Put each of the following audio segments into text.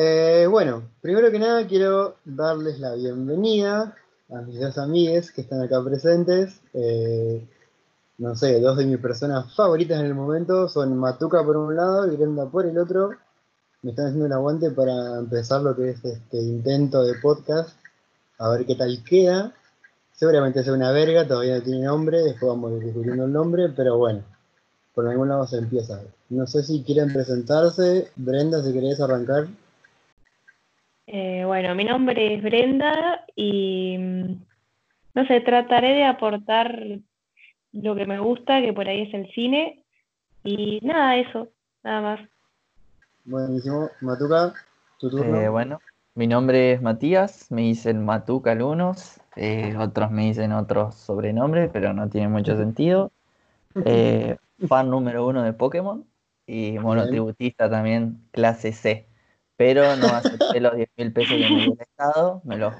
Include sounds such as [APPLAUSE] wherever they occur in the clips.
Eh, bueno, primero que nada quiero darles la bienvenida a mis dos amigues que están acá presentes. Eh, no sé, dos de mis personas favoritas en el momento son Matuca por un lado y Brenda por el otro. Me están haciendo el aguante para empezar lo que es este intento de podcast, a ver qué tal queda. Seguramente sea una verga, todavía no tiene nombre, después vamos descubriendo el nombre, pero bueno, por algún lado se empieza. No sé si quieren presentarse. Brenda, si querés arrancar. Eh, bueno, mi nombre es Brenda y mm, no sé, trataré de aportar lo que me gusta, que por ahí es el cine. Y nada, eso, nada más. Buenísimo. Matuca, tu turno. Eh, bueno, mi nombre es Matías, me dicen Matuca algunos, eh, otros me dicen otros sobrenombres, pero no tiene mucho sentido. [LAUGHS] fan número uno de Pokémon y monotributista también, clase C pero no acepté los 10 mil pesos que me el Estado, me los,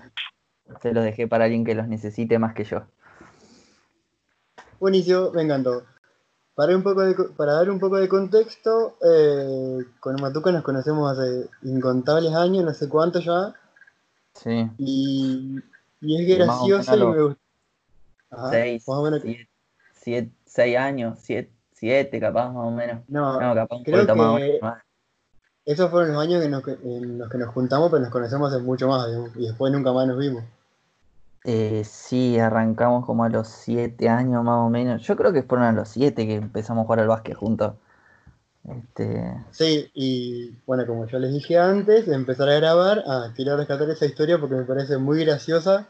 se los dejé para alguien que los necesite más que yo. Buenísimo, me encantó. Para, un poco de, para dar un poco de contexto, eh, con Matuca nos conocemos hace incontables años, no sé cuánto ya. Sí. Y, y es gracioso y me gusta. seis, siete, años, siete, siete, capaz más o menos. No, no capaz un creo que, más. Esos fueron los años en los que nos juntamos, pero nos conocemos hace mucho más, y después nunca más nos vimos. Eh, sí, arrancamos como a los siete años más o menos. Yo creo que fueron a los siete que empezamos a jugar al básquet juntos. Este... Sí, y bueno, como ya les dije antes de empezar a grabar, ah, quiero rescatar esa historia porque me parece muy graciosa.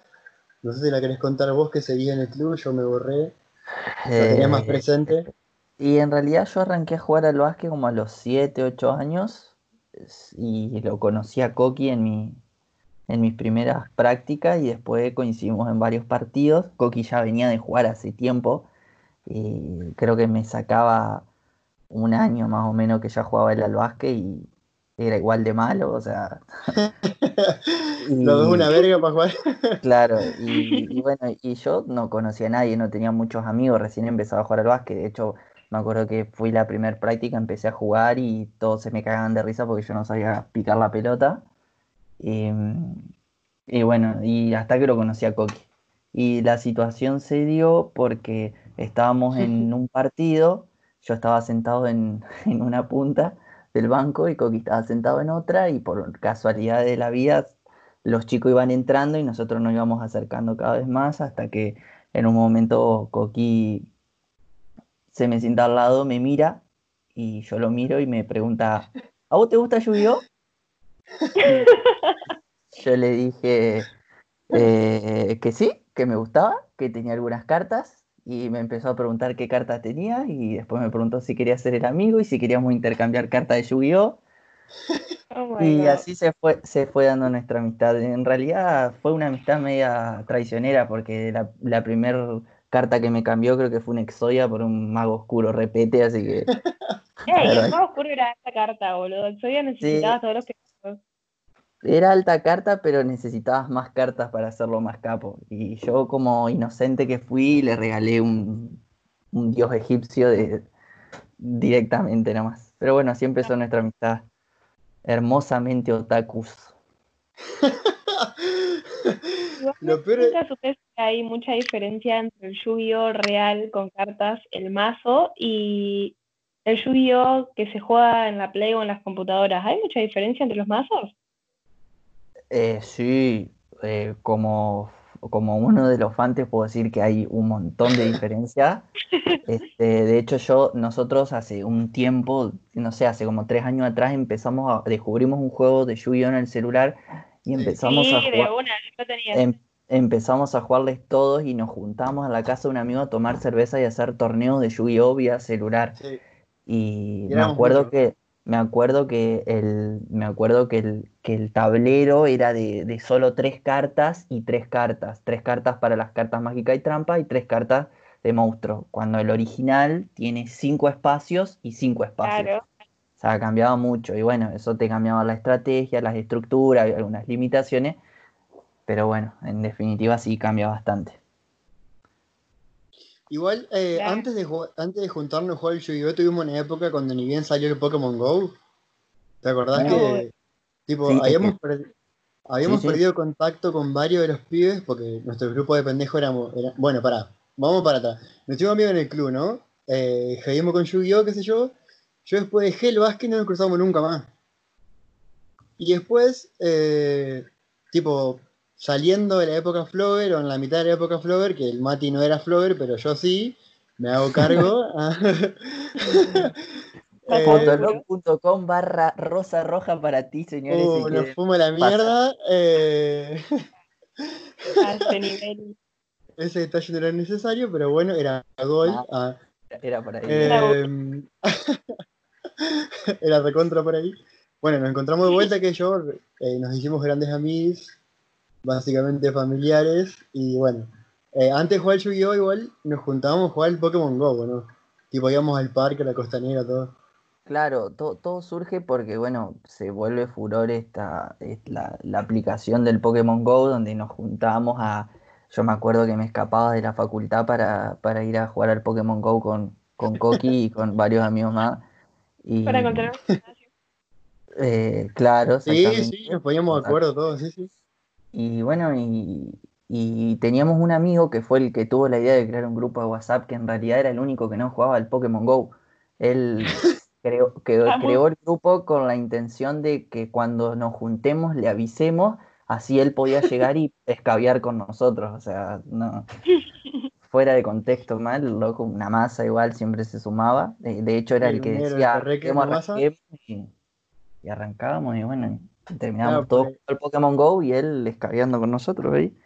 No sé si la querés contar vos que seguís en el club, yo me borré. La tenía más eh, presente. Y en realidad yo arranqué a jugar al básquet como a los 7, 8 años y lo conocí a Coqui en, mi, en mis primeras prácticas y después coincidimos en varios partidos. Coqui ya venía de jugar hace tiempo y creo que me sacaba un año más o menos que ya jugaba el al básquet y era igual de malo, o sea. [LAUGHS] Lo ves una verga para jugar. [LAUGHS] claro, y, y, bueno, y yo no conocía a nadie, no tenía muchos amigos, recién empezaba a jugar al básquet, de hecho me acuerdo que fui la primera práctica, empecé a jugar y todos se me cagaban de risa porque yo no sabía picar la pelota. Y, bueno, y hasta que lo conocí a Coqui. Y la situación se dio porque estábamos en [LAUGHS] un partido, yo estaba sentado en, [LAUGHS] en una punta del banco y Coqui estaba sentado en otra y por casualidad de la vida los chicos iban entrando y nosotros nos íbamos acercando cada vez más hasta que en un momento Coqui se me sienta al lado, me mira y yo lo miro y me pregunta, ¿a vos te gusta Yu-Gi-Oh? yo le dije eh, que sí, que me gustaba, que tenía algunas cartas y me empezó a preguntar qué cartas tenía y después me preguntó si quería ser el amigo y si queríamos intercambiar cartas de Yu-Gi-Oh! Oh y así se fue, se fue dando nuestra amistad. En realidad fue una amistad media traicionera porque la, la primera carta que me cambió creo que fue un Exodia por un mago oscuro repete, así que... [LAUGHS] ¡Ey! el mago oscuro era alta carta, boludo. Exodia necesitaba todos los que... Era alta carta, pero necesitabas más cartas para hacerlo más capo. Y yo como inocente que fui, le regalé un, un dios egipcio de, directamente nomás. Pero bueno, así empezó nuestra amistad. Hermosamente otakus. [LAUGHS] Lo peor es... que hay mucha diferencia entre el Yu-Gi-Oh real con cartas, el mazo, y el Yu-Gi-Oh que se juega en la Play o en las computadoras. ¿Hay mucha diferencia entre los mazos? Eh, sí, eh, como, como uno de los fans puedo decir que hay un montón de diferencia. [LAUGHS] Este, de hecho, yo, nosotros hace un tiempo, no sé, hace como tres años atrás empezamos a, descubrimos un juego de Yu-Gi-Oh en el celular y empezamos a jugar. Em, empezamos a jugarles todos y nos juntamos a la casa de un amigo a tomar cerveza y hacer torneos de Yu-Gi-Oh vía celular. Y me acuerdo que me acuerdo que el me acuerdo que el, que el tablero era de, de, solo tres cartas y tres cartas, tres cartas para las cartas mágica y trampa y tres cartas de monstruo, cuando el original tiene cinco espacios y cinco espacios. O sea, cambiaba mucho. Y bueno, eso te cambiaba la estrategia, las estructuras, algunas limitaciones. Pero bueno, en definitiva sí cambia bastante. Igual, eh, antes, de, antes de juntarnos a jugar el Yu-Gi-Oh! tuvimos una época cuando ni bien salió el Pokémon GO. ¿Te acordás que, Tipo, Sí, habíamos, per- habíamos Sí, sí. perdido contacto con varios de los pibes porque nuestro grupo de pendejos éramos. era- bueno, pará, vamos para atrás. Nos hicimos amigos en el club, ¿no? Eh, con Yu-Gi-Oh!, qué sé yo. Yo después dejé el básquet y no nos cruzamos nunca más. Y después, eh, tipo, saliendo de la época Flower o en la mitad de la época Flower, que el Mati no era Flower, pero yo sí, me hago cargo. [LAUGHS] Eh, Fotolog.com barra rosa roja para ti, señores. si Uh, nos quieren. fumo la mierda. eh, A ese nivel. ese detalle no era necesario, pero bueno, era gol. Ah, ah, Era por ahí. eh, [LAUGHS] [LAUGHS] era recontra por ahí. Bueno, nos encontramos de vuelta que yo, eh, nos hicimos grandes amigos, básicamente familiares, y bueno, eh, antes de jugar Yu-Gi-Oh! igual nos juntábamos a jugar al Pokémon GO, ¿no? Tipo íbamos al parque, a la costanera, todo. Claro, to- todo surge porque, bueno, se vuelve furor esta, es la, la aplicación del Pokémon Go, donde nos juntábamos a... Yo me acuerdo que me escapaba de la facultad para, para ir a jugar al Pokémon Go con, con Coqui y con varios amigos más. Y, Para encontrar un [LAUGHS] gimnasio. eh, claro, Sí, sí, nos poníamos de acuerdo todos, sí, sí. Y bueno, y, y teníamos un amigo que fue el que tuvo la idea de crear un grupo de WhatsApp que en realidad era el único que no jugaba al Pokémon Go. Él [LAUGHS] creó, que- creó el grupo con la intención de que cuando nos juntemos le avisemos, así él podía llegar y [LAUGHS] escabiar con nosotros. O sea, no, fuera de contexto mal, loco, una masa igual siempre se sumaba. De, de hecho era el que decía, el "Arranquemos, una masa". arranquemos", y, y arrancábamos y bueno, terminábamos Claro, todos porque- jugando al Pokémon Go y él escabeando con nosotros ahí.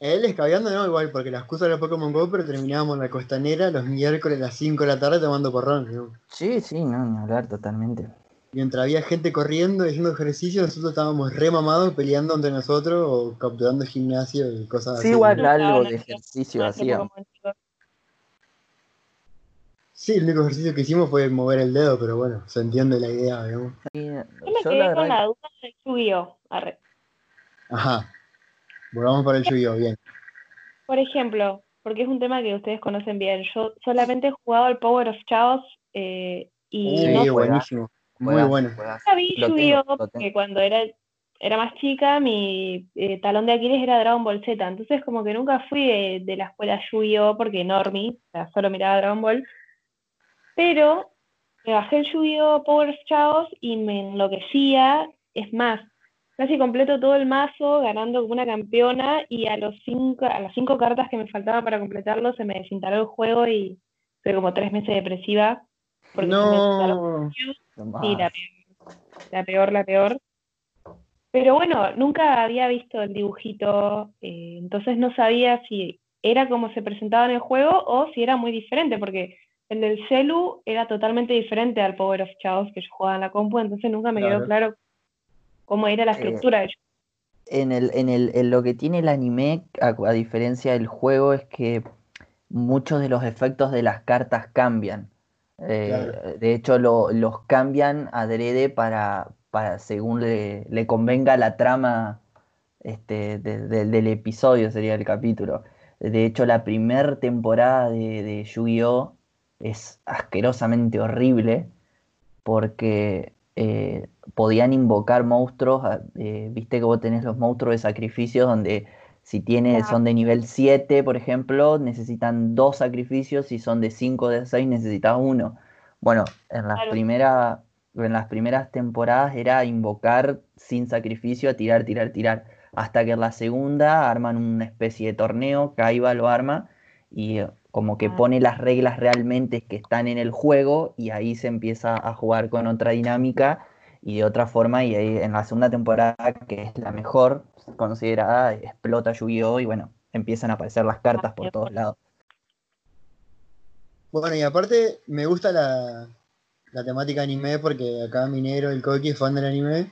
Él escabeando no, igual, porque la excusa era Pokémon GO, pero terminábamos en la costanera los miércoles a las 5 de la tarde tomando porrón, ¿no? Sí, sí, no, ni hablar totalmente. Mientras había gente corriendo y haciendo ejercicio, nosotros estábamos re mamados peleando entre nosotros o capturando gimnasio y cosas Sí, así. igual No, algo de ejercicio hacíamos. Sí, el único ejercicio que hicimos fue mover el dedo, pero bueno, se entiende la idea, digamos. Yo me quedé con la duda del. Ajá. Volvamos para el Yu-Gi-Oh! Bien. Por ejemplo, porque es un tema que ustedes conocen bien. Yo solamente he jugado al Power of Chaos eh, y Sí, no juega- buenísimo. Muy bueno. porque tengo. cuando era, era más chica mi eh, talón de Aquiles era Dragon Ball Z. Entonces como que nunca fui de, de la escuela Yu-Gi-Oh! porque Normie, o sea, solo miraba Dragon Ball. Pero me bajé el Yu-Gi-Oh! Power Chaos y me enloquecía. Es más, casi completo todo el mazo, ganando como una campeona, y a los cinco, a las cinco cartas que me faltaban para completarlo, se me desinstaló el juego y tuve como tres meses depresiva. Porque. No. Sí, la peor, la peor, la peor. Pero bueno, nunca había visto el dibujito, eh, entonces no sabía si era como se presentaba en el juego o si era muy diferente, porque el del celu era totalmente diferente al Power of Chaos que yo jugaba en la compu, entonces nunca me quedó Claro. cómo era la Eh, estructura del En el, en el, en lo que tiene el anime, a, a diferencia del juego, es que muchos de los efectos de las cartas cambian. Eh. De hecho, lo- los cambian adrede para, para según le, convenga la trama este, de- de- del episodio, sería el capítulo. De hecho, la primera temporada de, de Yu-Gi-Oh! es asquerosamente horrible porque eh, podían invocar monstruos, a- eh, viste que vos tenés los monstruos de sacrificios donde si tiene, son de nivel 7, por ejemplo, necesitan dos sacrificios, si son de 5 o de 6 necesitas uno. Bueno, en las, Claro. primera- en las primeras temporadas era invocar sin sacrificio, a tirar, tirar, tirar, hasta que en la segunda arman una especie de torneo, Kaiba lo arma y eh, como que Ah. pone las reglas realmente que están en el juego y ahí se empieza a jugar con otra dinámica y de otra forma y ahí en la segunda temporada que es la mejor considerada explota Yu-Gi-Oh y bueno empiezan a aparecer las cartas por todos lados Bueno, y aparte me gusta la, la temática anime porque acá Minero, el Koki, es fan del anime.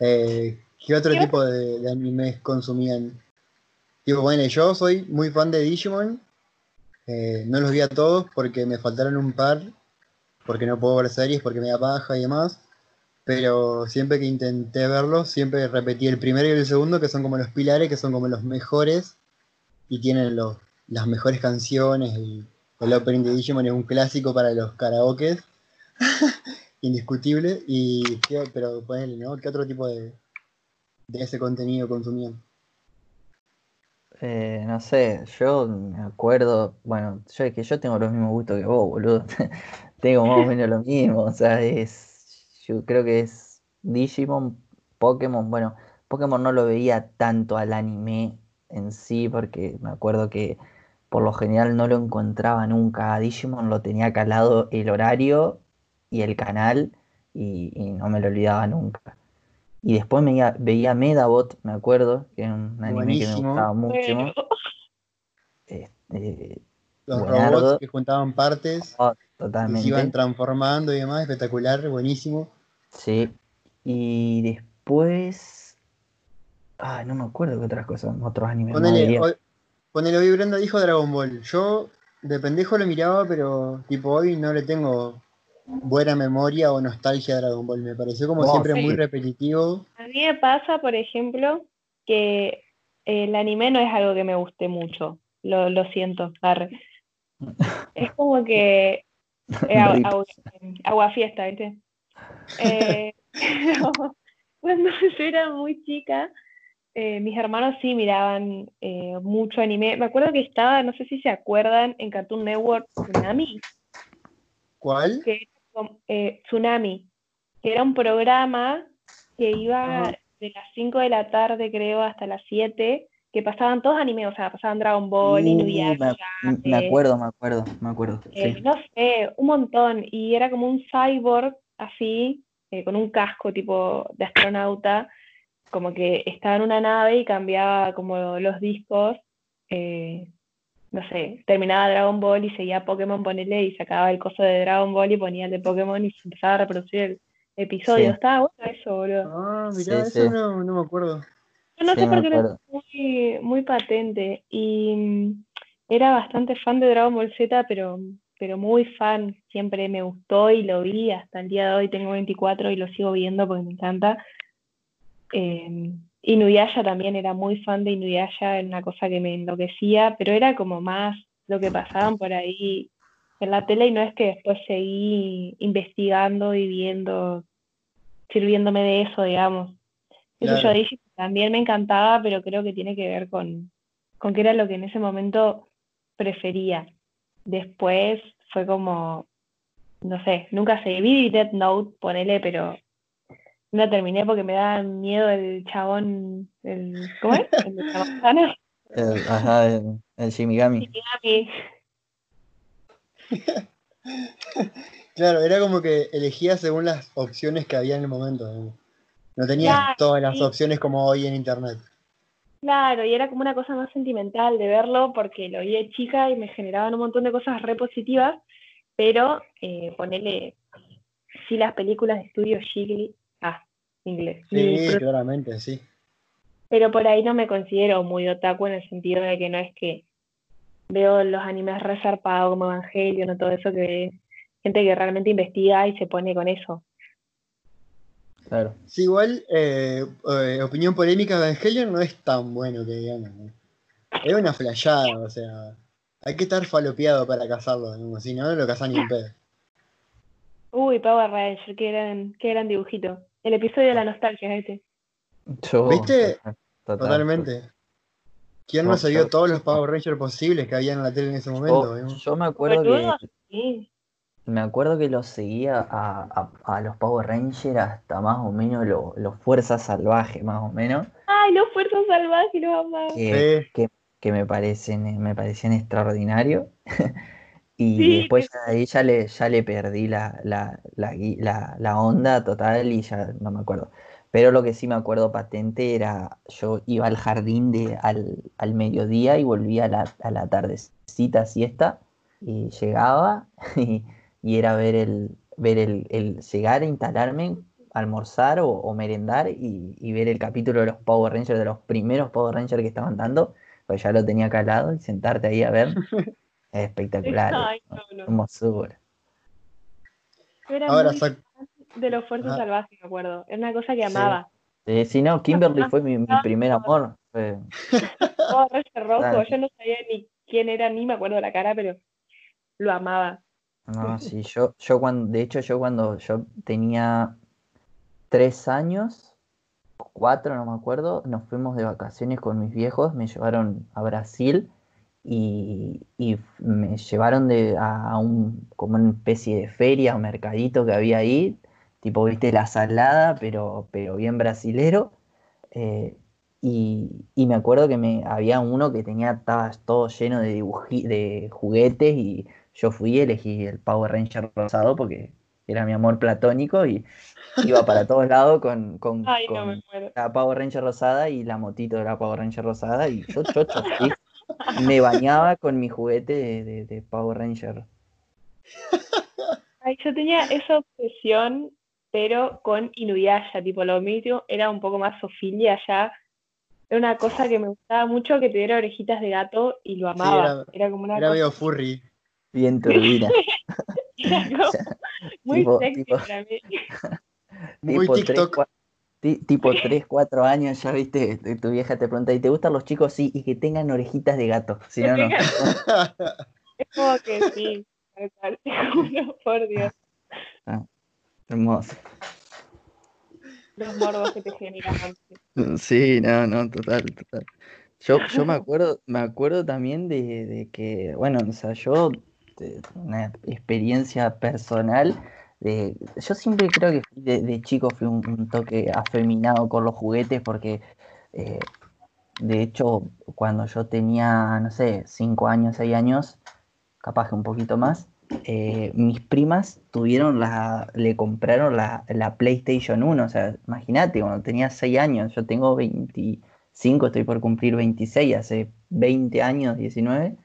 Eh, ¿Qué otro ¿Qué tipo de, de animes consumían? Tipo, bueno, yo soy muy fan de Digimon. Eh, no los vi a todos porque me faltaron un par, porque no puedo ver series, porque me da paja y demás. Pero siempre que intenté verlos, siempre repetí el primero y el segundo, que son como los pilares, que son como los mejores y tienen los, las mejores canciones. El opening de Digimon es un clásico para los karaokes, [LAUGHS] indiscutible. Y, ¿qué- pero ponele, ¿no? ¿Qué otro tipo de, de ese contenido consumían? Eh, no sé, yo me acuerdo, bueno, yo es que yo tengo los mismos gustos que vos, boludo. [LAUGHS] tengo más o menos lo mismo, o sea, es, yo creo que es Digimon, Pokémon, bueno, Pokémon no lo veía tanto al anime en sí, porque me acuerdo que por lo general no lo encontraba nunca. A Digimon lo tenía calado el horario y el canal y, y no me lo olvidaba nunca. Y después me veía, veía Medabot, me acuerdo, que era un anime que me gustaba mucho. Bueno, Este, Los robots que juntaban partes, oh, que se totalmente. iban transformando y demás, espectacular, buenísimo. Sí. Y después. Ah, no me acuerdo qué otras cosas, otros animes Ponele, hoy, ponele, hoy Brenda dijo Dragon Ball. Yo de pendejo lo miraba, pero tipo hoy no le tengo buena memoria o nostalgia a Dragon Ball. Me pareció como Oh, siempre sí. muy repetitivo. a mí me pasa, por ejemplo, que el anime no es algo que me guste mucho. Lo, lo siento, arre. Es como que eh, agua, [LAUGHS] Rip. agua- agua fiesta, ¿viste? Eh, [LAUGHS] pero cuando [LAUGHS] yo era muy chica, eh, mis hermanos sí miraban eh, mucho anime. Me acuerdo que estaba, no sé si se acuerdan, en Cartoon Network Tsunami, ¿Cuál? que era como, Tsunami, que era un programa que iba de las 5 de la tarde, creo, hasta las 7, que pasaban todos anime, o sea, pasaban Dragon Ball, Uh, Inuyasha, me, me acuerdo, me acuerdo, me acuerdo. eh, sí. no sé, un montón. Y era como un cyborg así, eh, con un casco tipo de astronauta, como que estaba en una nave y cambiaba como los discos. eh, no sé, terminaba Dragon Ball y seguía Pokémon, ponele, y sacaba el coso de Dragon Ball y ponía el de Pokémon y se empezaba a reproducir el episodio. Sí. Estaba bueno eso, boludo. Ah, mirá, Sí, eso sí. No, no me acuerdo. No Sí, sé por qué lo muy, muy patente. Y mm, era bastante fan de Dragon Ball Z, pero, pero muy fan. Siempre me gustó y lo vi. Hasta el día de hoy tengo 24 y lo sigo viendo porque me encanta. Eh, Inuyasha también era muy fan de Inuyasha, era una cosa que me enloquecía, pero era como más lo que pasaban por ahí en la tele y no es que después seguí investigando y viendo, sirviéndome de eso, digamos. Eso yo dije también me encantaba, pero creo que tiene que ver con, con que era lo que en ese momento prefería. Después fue como, no sé, nunca vi Death Note, ponele, pero no terminé porque me da miedo el chabón, el, ¿cómo es? El de la. [LAUGHS] El, ajá, el, el Shimigami. Shinigami. [LAUGHS] Claro, era como que elegía según las opciones que había en el momento. No tenías Claro, todas las sí. opciones como hoy en internet. Claro, y era como una cosa más sentimental de verlo porque lo vi de chica y me generaban un montón de cosas re positivas, pero eh, ponerle, sí las películas de estudio Ghibli, ah, inglés, Sí, claramente, sí. pero por ahí no me considero muy otaku en el sentido de que no es que veo los animes resarpados como Evangelion o todo eso que gente que realmente investiga y se pone con eso. Claro. Sí, igual, eh, eh, opinión polémica, Evangelion no es tan bueno que digamos. ¿no? Es una flayada, o sea, hay que estar falopeado para cazarlo, digamos, si no, no lo cazan ni en pedo. Uy, Power Ranger, qué gran, qué gran dibujito. El episodio de la nostalgia este. Yo, ¿Viste? total, total. Totalmente. ¿Quién no No, se vio yo- todos los Power Rangers posibles que había en la tele en ese momento? Yo, me acuerdo que sí. Me acuerdo que los seguía a, a- a los Power Rangers hasta más o menos lo- los Fuerzas Salvajes, más o menos, Ay, los fuerzas salvajes, los amaba. que, Sí. que, que me parecen, me parecían extraordinarios. [LAUGHS] Y Sí, después que- ahí ya le, ya le perdí la, la, la- la onda total y ya no me acuerdo. Pero lo que sí me acuerdo patente era, yo iba al jardín de, al, al mediodía y volvía a la, a la tardecita siesta y llegaba [LAUGHS] y, y era ver el, ver el, el llegar a instalarme, almorzar o, o merendar y, y ver el capítulo de los Power Rangers, de los primeros Power Rangers que estaban dando, pues ya lo tenía calado y sentarte ahí a ver. Es [LAUGHS] espectacular, Ay, no, no. hermosura. Yo era Ahora, muy de los fuerzas Ajá. salvajes, me acuerdo. Era una cosa que Sí. amaba. Eh, si no, Kimberly [LAUGHS] fue mi, mi Ah, primer no. amor. fue- [LAUGHS] Todo Ranger rojo, yo no sabía ni quién era, ni me acuerdo la cara, pero lo amaba. No, [LAUGHS] sí, yo, yo cuando, de hecho, yo cuando yo tenía tres años, cuatro, no me acuerdo, nos fuimos de vacaciones con mis viejos, me llevaron a Brasil y, y me llevaron de, a, un, como una especie de feria o mercadito que había ahí, tipo, viste, la salada, pero, pero bien brasilero. Eh, y, y, me acuerdo que me, había uno que tenía, estaba todo lleno de, de juguetes y yo fui y elegí el Power Ranger rosado porque era mi amor platónico y iba para [LAUGHS] todos lados con, con, la Power Ranger rosada y la motito de la Power Ranger rosada y yo chocho, me bañaba con mi juguete de, de, Power Ranger. Ay, yo tenía esa obsesión, pero con Inuyasha, tipo lo mío era un poco más sofilia ya. Era una cosa que me gustaba mucho que tuviera orejitas de gato y lo amaba. era, como una era medio furry. Bien turbina. [LAUGHS] [LAUGHS] muy sexy para mí. [LAUGHS] Muy TikTok. tipo 3, 4 años, ya viste, tu vieja te pregunta, ¿y te gustan los chicos? Sí, y que tengan orejitas de gato, si no, no. es como que sí, por Dios. Ah, hermoso. Los morbos que te generan. Sí, no, no, total, total. Yo, yo me acuerdo, me acuerdo también de, de que, bueno, o sea, yo, una experiencia personal, yo siempre creo que de, chico fui un, toque afeminado con los juguetes porque, eh, de hecho, cuando yo tenía, no sé, 5 años, 6 años, capaz que un poquito más, eh, mis primas tuvieron la, le compraron la, PlayStation 1, o sea, imagínate, cuando tenía 6 años, yo tengo 25, estoy por cumplir 26, hace 20 años, 19,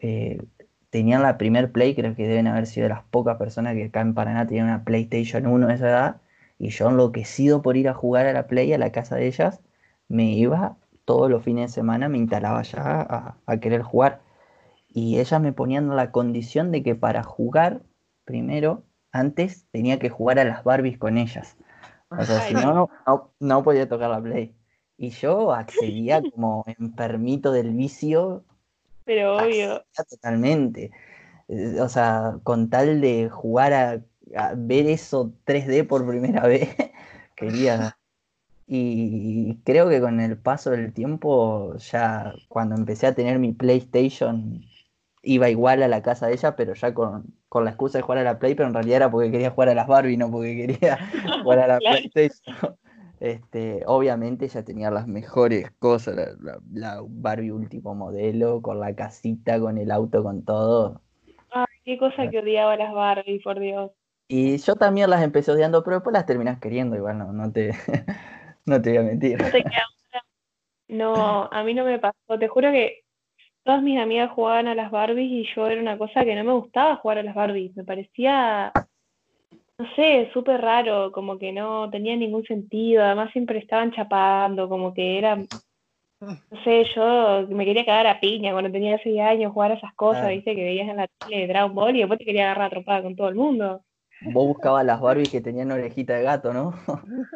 eh, tenían la primer Play, creo que deben haber sido de las pocas personas que acá en Paraná tenían una PlayStation 1 de esa edad, y yo enloquecido por ir a jugar a la Play a la casa de ellas, me iba todos los fines de semana, me instalaba ya a, querer jugar. Y ellas me ponían la condición de que para jugar, primero, antes tenía que jugar a las Barbies con ellas. O sea, si no, no, no podía tocar la Play. Y yo accedía como enfermito del vicio pero obvio. Totalmente. Eh, o sea, con tal de jugar a, ver eso 3D por primera [LAUGHS] vez, quería. Y creo que con el paso del tiempo, ya cuando empecé a tener mi PlayStation, iba igual a la casa de ella, pero ya con, con la excusa de jugar a la Play, pero en realidad era porque quería jugar a las Barbie, no porque quería [LAUGHS] jugar a la [LAUGHS] PlayStation. Este, obviamente ella tenía las mejores cosas, la, Barbie último modelo, con la casita, con el auto, con todo. Ay, qué cosa que odiaba las Barbie, por Dios. Y yo también las empecé odiando, pero después las terminas queriendo, igual no, no te, [LAUGHS] no te voy a mentir. No, a mí no me pasó, te juro que todas mis amigas jugaban a las Barbies y yo era una cosa que no me gustaba jugar a las Barbies, me parecía no sé, súper raro, como que no tenía ningún sentido, además siempre estaban chapando, como que era, no sé, yo me quería cagar a piña cuando tenía 6 años, jugar a esas cosas, viste, que veías en la tele de Dragon Ball y después te quería agarrar atropada con todo el mundo. Vos buscabas las Barbies que tenían orejita de gato, ¿no?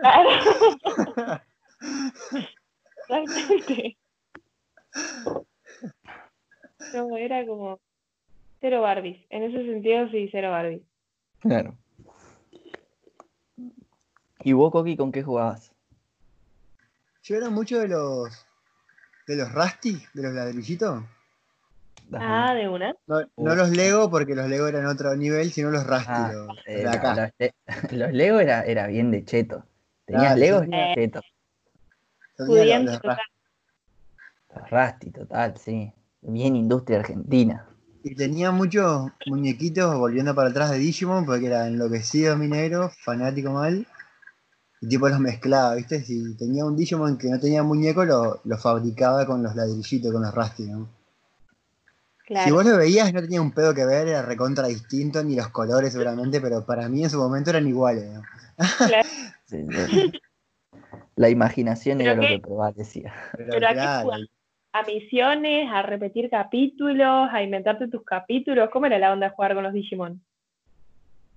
Claro. [LAUGHS] Exactamente. No, era como cero Barbies. En ese sentido, sí, cero Barbies. Claro. ¿Y vos, Coqui, con qué jugabas? Yo era mucho de los de los Rusty, de los ladrillitos. Ah, de una. No, los Lego, porque los Lego eran otro nivel, sino los Rusty, ah, los, de acá. [LAUGHS] Los, Lego era, era bien de cheto. Tenías Lego y era cheto. Los, los, los Rusty, total, sí. Bien industria argentina. Y tenía muchos muñequitos volviendo para atrás de Digimon, porque era enloquecido mi negro, fanático mal. Y tipo los mezclaba, ¿viste? Si tenía un Digimon que no tenía muñeco, lo, fabricaba con los ladrillitos, con los Rusty, ¿no? Si vos lo veías, no tenía un pedo que ver, era recontra distinto, ni los colores seguramente, pero para mí en su momento eran iguales, ¿no? [LAUGHS] La imaginación era lo que prevalecía. Pero, pero claro. a misiones, a repetir capítulos, a inventarte tus capítulos. ¿Cómo era la onda de jugar con los Digimon?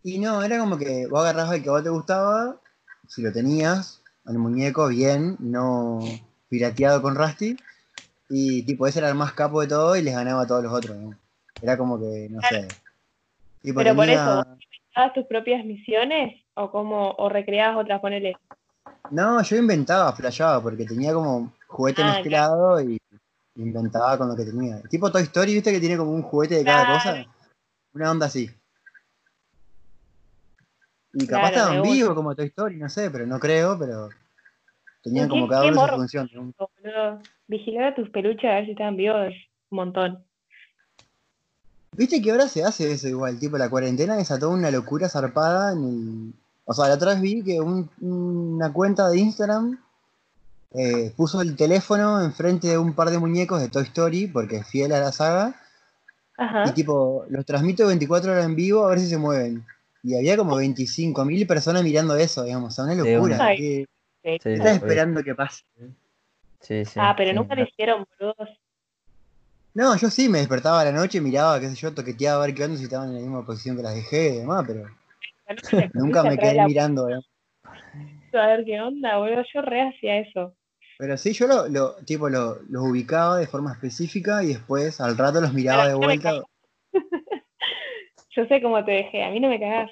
Y no, era como que vos agarrabas el que vos te gustaba si lo tenías, al muñeco bien, no pirateado con Rusty, y tipo ese era el más capo de todo y les ganaba a todos los otros, Era como que, no sé. Pero por eso, ¿inventabas tus propias misiones o cómo, o recreabas otras, ponele? No, yo inventaba, flasheaba, porque tenía como juguete Ah, mezclado y inventaba con lo que tenía. Tipo Toy Story, ¿viste que tiene como un juguete de cada Claro. cosa? Una onda así. Y capaz estaba me en gusta. vivo como Toy Story, no sé, pero no creo, pero tenían ¿Qué- como cada uno su función. Vigilar a tus peluches a ver si están vivos un montón. Viste que ahora se hace eso igual, tipo la cuarentena desató una locura zarpada en el... O sea, la otra vez vi que un- una cuenta de Instagram eh, puso el teléfono enfrente de un par de muñecos de Toy Story, porque es fiel a la saga, Ajá. y tipo, los transmito 24 horas en vivo a ver si se mueven. Y había como 25.000 personas mirando eso, digamos, o sea, una locura. una. ¿Qué, Sí. Sí, estás esperando que pase? Sí, sí, Ah, pero sí. nunca lo hicieron, boludos. No, yo sí me despertaba a la noche, miraba, qué sé yo, toqueteaba a ver qué onda, si estaban en la misma posición que las dejé y demás, pero [LAUGHS] nunca me quedé la mirando, A ver qué onda, boludo. Yo re hacía eso. Pero sí, yo lo, lo- tipo, lo- los ubicaba de forma específica y después al rato los miraba de vuelta. Yo sé cómo te dejé, a mí no me cagás.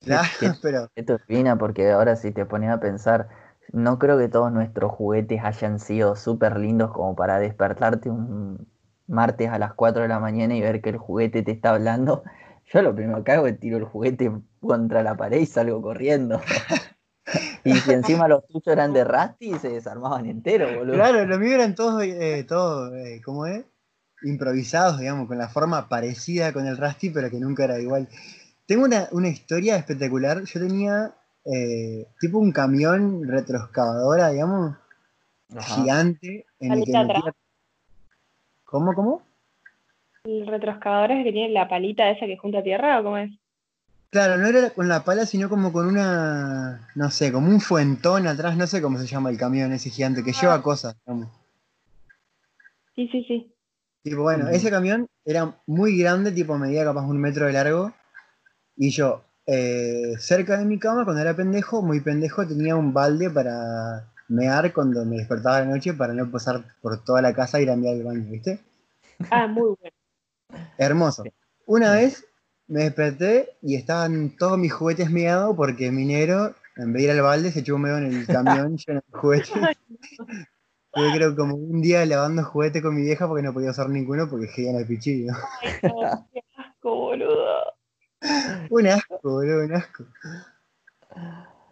Claro, ¿Qué- [LAUGHS] pero Esto es fina porque ahora si te pones a pensar, no creo que todos nuestros juguetes hayan sido súper lindos como para despertarte un martes a las 4 de la mañana y ver que el juguete te está hablando. Yo lo primero que hago es tiro el juguete contra la pared y salgo corriendo. Y si encima los tuyos eran de Rusty, se desarmaban enteros, boludo. claro, los míos eran todos, eh, todos eh, ¿cómo es? Improvisados, digamos, con la forma parecida con el Rusty, pero que nunca era igual. Tengo una, una historia espectacular. Yo tenía eh, tipo un camión retroexcavadora, digamos, Ajá. gigante, en el que Palita atrás. metía... ¿Cómo, cómo? ¿El retroexcavador es el que tiene la palita esa que junta tierra o cómo es? Claro, no era con la pala, sino como con una, no sé, como un fuentón atrás, no sé cómo se llama el camión ese gigante, que lleva cosas, digamos. Sí, sí, sí. Tipo, bueno, Ujú. ese camión era muy grande, tipo medía capaz un metro de largo, y yo, eh, cerca de mi cama, cuando era pendejo, muy pendejo, tenía un balde para mear cuando me despertaba de noche para no pasar por toda la casa y ir a mear al baño, ¿viste? Ah, muy bueno. [LAUGHS] Hermoso. Una vez me desperté y estaban todos mis juguetes meados porque mi negro, en vez de ir al balde, se echó un medio en el camión [LAUGHS] lleno de juguetes. Tuve creo como un día lavando juguetes con mi vieja porque no podía usar ninguno porque en el pichillo. Ay, no, qué asco, boludo. Un asco, boludo, un asco.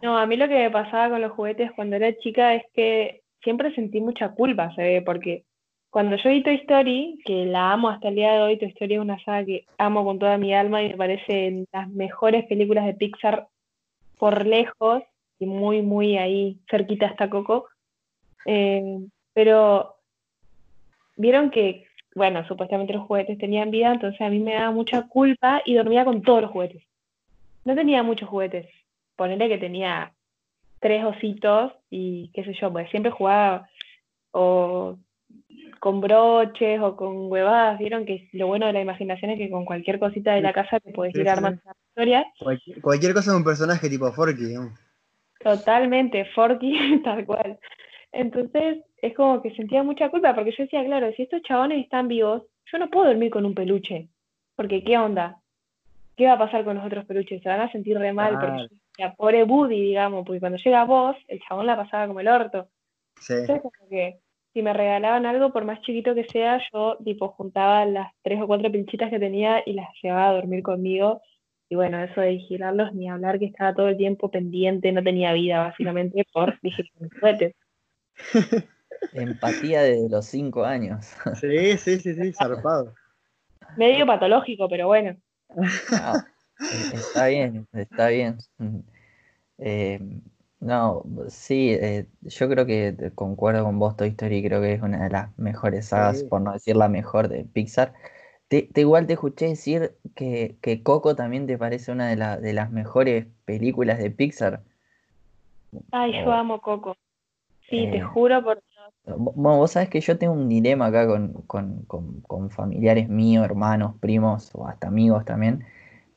No, a mí lo que me pasaba con los juguetes cuando era chica es que siempre sentí mucha culpa, se ve, porque cuando yo vi Toy Story, que la amo hasta el día de hoy, Toy Story es una saga que amo con toda mi alma y me parece las mejores películas de Pixar por lejos y muy, muy ahí cerquita está Coco. Eh, pero vieron que, bueno, supuestamente los juguetes tenían vida, entonces a mí me daba mucha culpa y dormía con todos los juguetes. No tenía muchos juguetes. Ponerle que tenía tres ositos y qué sé yo, pues siempre jugaba o con broches o con huevadas. Vieron que lo bueno de la imaginación es que con cualquier cosita de la casa te puedes Sí, ir armando una historia. Cualquier, cualquier cosa de un personaje tipo Forky. Totalmente, Forky, [LAUGHS] tal cual. Entonces es como que sentía mucha culpa porque yo decía, claro, si estos chabones están vivos, yo no puedo dormir con un peluche. Porque, ¿qué onda? ¿Qué va a pasar con los otros peluches? Se van a sentir re mal porque Claro. yo decía, pobre Woody, digamos, porque cuando llega vos, el chabón la pasaba como el orto. Sí. Entonces, como que si me regalaban algo, por más chiquito que sea, yo tipo juntaba las tres o cuatro pilchitas que tenía y las llevaba a dormir conmigo. Y bueno, eso de vigilarlos, ni hablar que estaba todo el tiempo pendiente, no tenía vida básicamente por vigilar mis juguetes. [LAUGHS] Empatía desde los 5 años. Sí, sí, sí, sí, zarpado. Medio patológico, pero bueno. Ah, eh, está bien, está bien. Eh, no, sí, eh, yo creo que concuerdo con vos, Toy Story, creo que es una de las mejores sagas, Sí. por no decir la mejor de Pixar. Te, te- igual te escuché decir que, que Coco también te parece una de, la- de las mejores películas de Pixar. Ay, yo Oh. amo Coco. Sí, te Eh, juro por Bo- Bueno, vos sabés que yo tengo un dilema acá con, con- con- con familiares míos, hermanos, primos o hasta amigos también,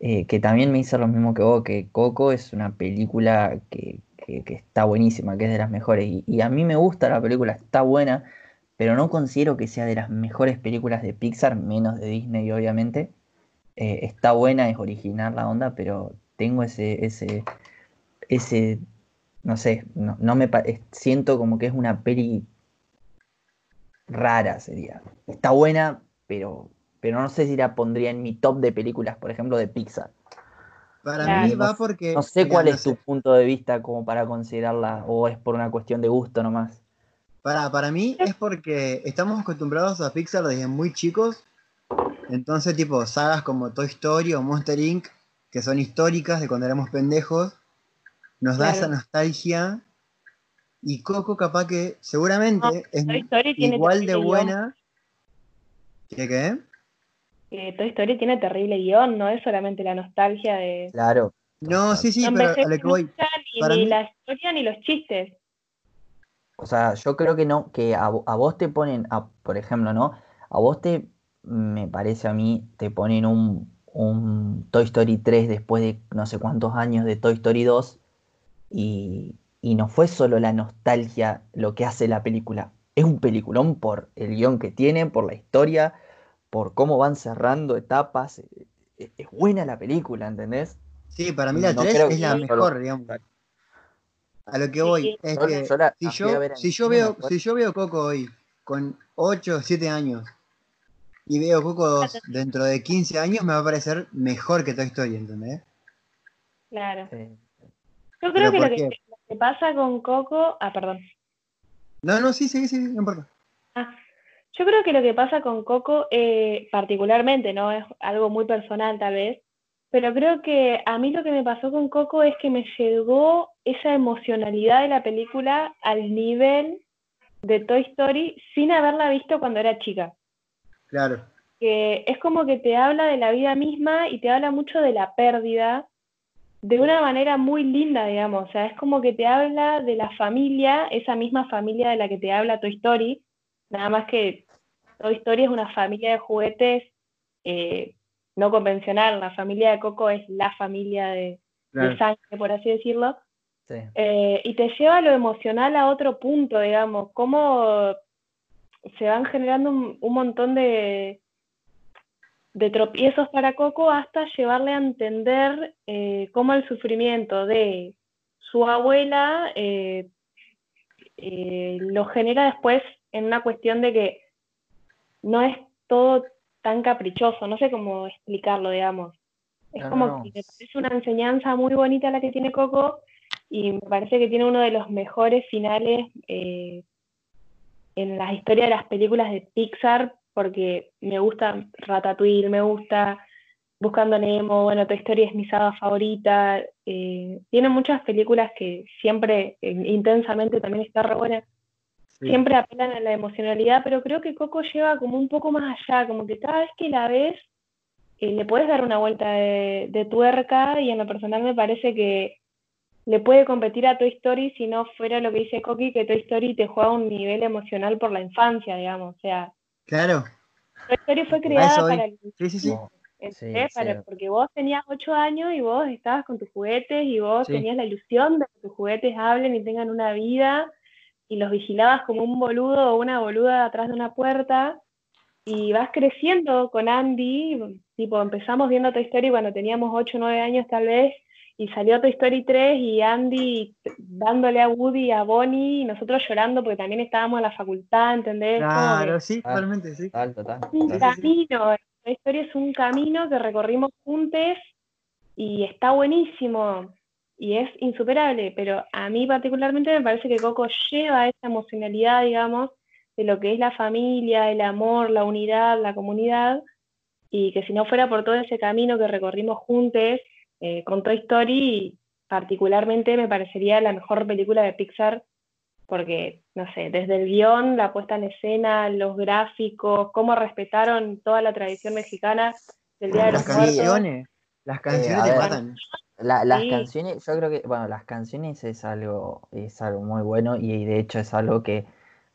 eh, que también me dicen lo mismo que vos, que Coco es una película que, que- que está buenísima, que es de las mejores. Y, y a mí me gusta la película, está buena, pero no considero que sea de las mejores películas de Pixar, menos de Disney, obviamente. Eh, está buena, es original la onda, pero tengo ese, ese, ese no sé, no, no me siento como que es una peli rara sería. Está buena, pero, pero no sé si la pondría en mi top de películas, por ejemplo, de Pixar. Para Claro. mí No va porque. No sé cuál es tu punto de vista como para considerarla, o es por una cuestión de gusto nomás. Para, para mí es porque estamos acostumbrados a Pixar desde muy chicos. Entonces, tipo, sagas como Toy Story o Monster Inc., que son históricas de cuando éramos pendejos, nos da Claro. esa nostalgia. Y Coco, capaz que seguramente es Toy Story tiene igual de buena. ¿Qué qué? Eh, Toy Story tiene terrible guion, no es solamente la nostalgia de... Claro. No, sí, sí, no pero a lo que voy. ni, Para ni mí- la historia ni los chistes. O sea, yo creo que no, que a, vo- a vos te ponen, a- por ejemplo, ¿no? A vos te, me parece a mí, te ponen un, un Toy Story 3 después de no sé cuántos años de Toy Story 2 y, y no fue solo la nostalgia lo que hace la película. Es un peliculón por el guion que tiene, por la historia, por cómo van cerrando etapas. e- e- Es buena la película, ¿entendés? Sí, para mí la No 3 creo es que la solo- mejor, digamos. A lo que voy es que yo la- si yo, ver en si yo cine, veo, si yo veo Coco hoy con 8 o 7 años y veo Coco 2 dentro de 15 años, me va a parecer mejor que Toy Story, ¿entendés? Claro. Yo ¿Pero creo que lo que pasa con Coco... Ah, perdón. No, no, sí, sí, sí, no importa. Ah, yo creo que lo que pasa con Coco, eh, particularmente, ¿no? Es algo muy personal tal vez, pero creo que a mí lo que me pasó con Coco es que me llegó esa emocionalidad de la película al nivel de Toy Story sin haberla visto cuando era chica. Claro. Que es como que te habla de la vida misma y te habla mucho de la pérdida de una manera muy linda, digamos. O sea, es como que te habla de la familia, esa misma familia de la que te habla Toy Story, nada más que Toy Story es una familia de juguetes eh, no convencional. La familia de Coco es la familia de, de sangre, por así decirlo. sí. Eh, y te lleva lo emocional a otro punto, digamos, cómo se van generando un, un montón de, de tropiezos para Coco hasta llevarle a entender eh, cómo el sufrimiento de su abuela eh, eh, lo genera después en una cuestión de que no es todo tan caprichoso, no sé cómo explicarlo, digamos. Es No, como no, que me parece una enseñanza muy bonita la que tiene Coco y me parece que tiene uno de los mejores finales en las historias de las películas de Pixar, porque me gusta Ratatouille, me gusta Buscando Nemo, bueno, Toy Story es mi saga favorita. eh, tiene muchas películas que siempre, eh, intensamente, también está re buena. Sí. Siempre apelan a la emocionalidad, pero creo que Coco lleva como un poco más allá, como que cada vez que la ves, eh, le puedes dar una vuelta de, de tuerca y en lo personal me parece que le puede competir a Toy Story si no fuera lo que dice Coqui, que Toy Story te juega un nivel emocional por la infancia, digamos. O sea, Claro. Toy Story fue creada para el Sí, sí, sí. Sí, Para- sí. porque vos tenías ocho años y vos estabas con tus juguetes y vos Sí. tenías la ilusión de que tus juguetes hablen y tengan una vida y los vigilabas como un boludo o una boluda atrás de una puerta y vas creciendo con Andy, tipo empezamos viendo Toy Story cuando teníamos 8 o 9 años tal vez y salió Toy Story 3 y Andy dándole a Woody y a Bonnie y nosotros llorando porque también estábamos en la facultad, ¿entendés? Que- Claro, sí, Ah. totalmente, sí. Total, total, un sí, sí. camino, la historia es un camino que recorrimos juntos y está buenísimo y es insuperable, pero a mí particularmente me parece que Coco lleva esa emocionalidad, digamos, de lo que es la familia, el amor, la unidad, la comunidad, y que si no fuera por todo ese camino que recorrimos juntos eh, con Toy Story, particularmente me parecería la mejor película de Pixar porque, no sé, desde el guion, la puesta en escena, los gráficos, cómo respetaron toda la tradición mexicana del Día de Las los Muertos. canciones. Las canciones a te ver. matan. La- las Sí. canciones, yo creo que, bueno, las canciones es algo, es algo muy bueno y de hecho es algo que,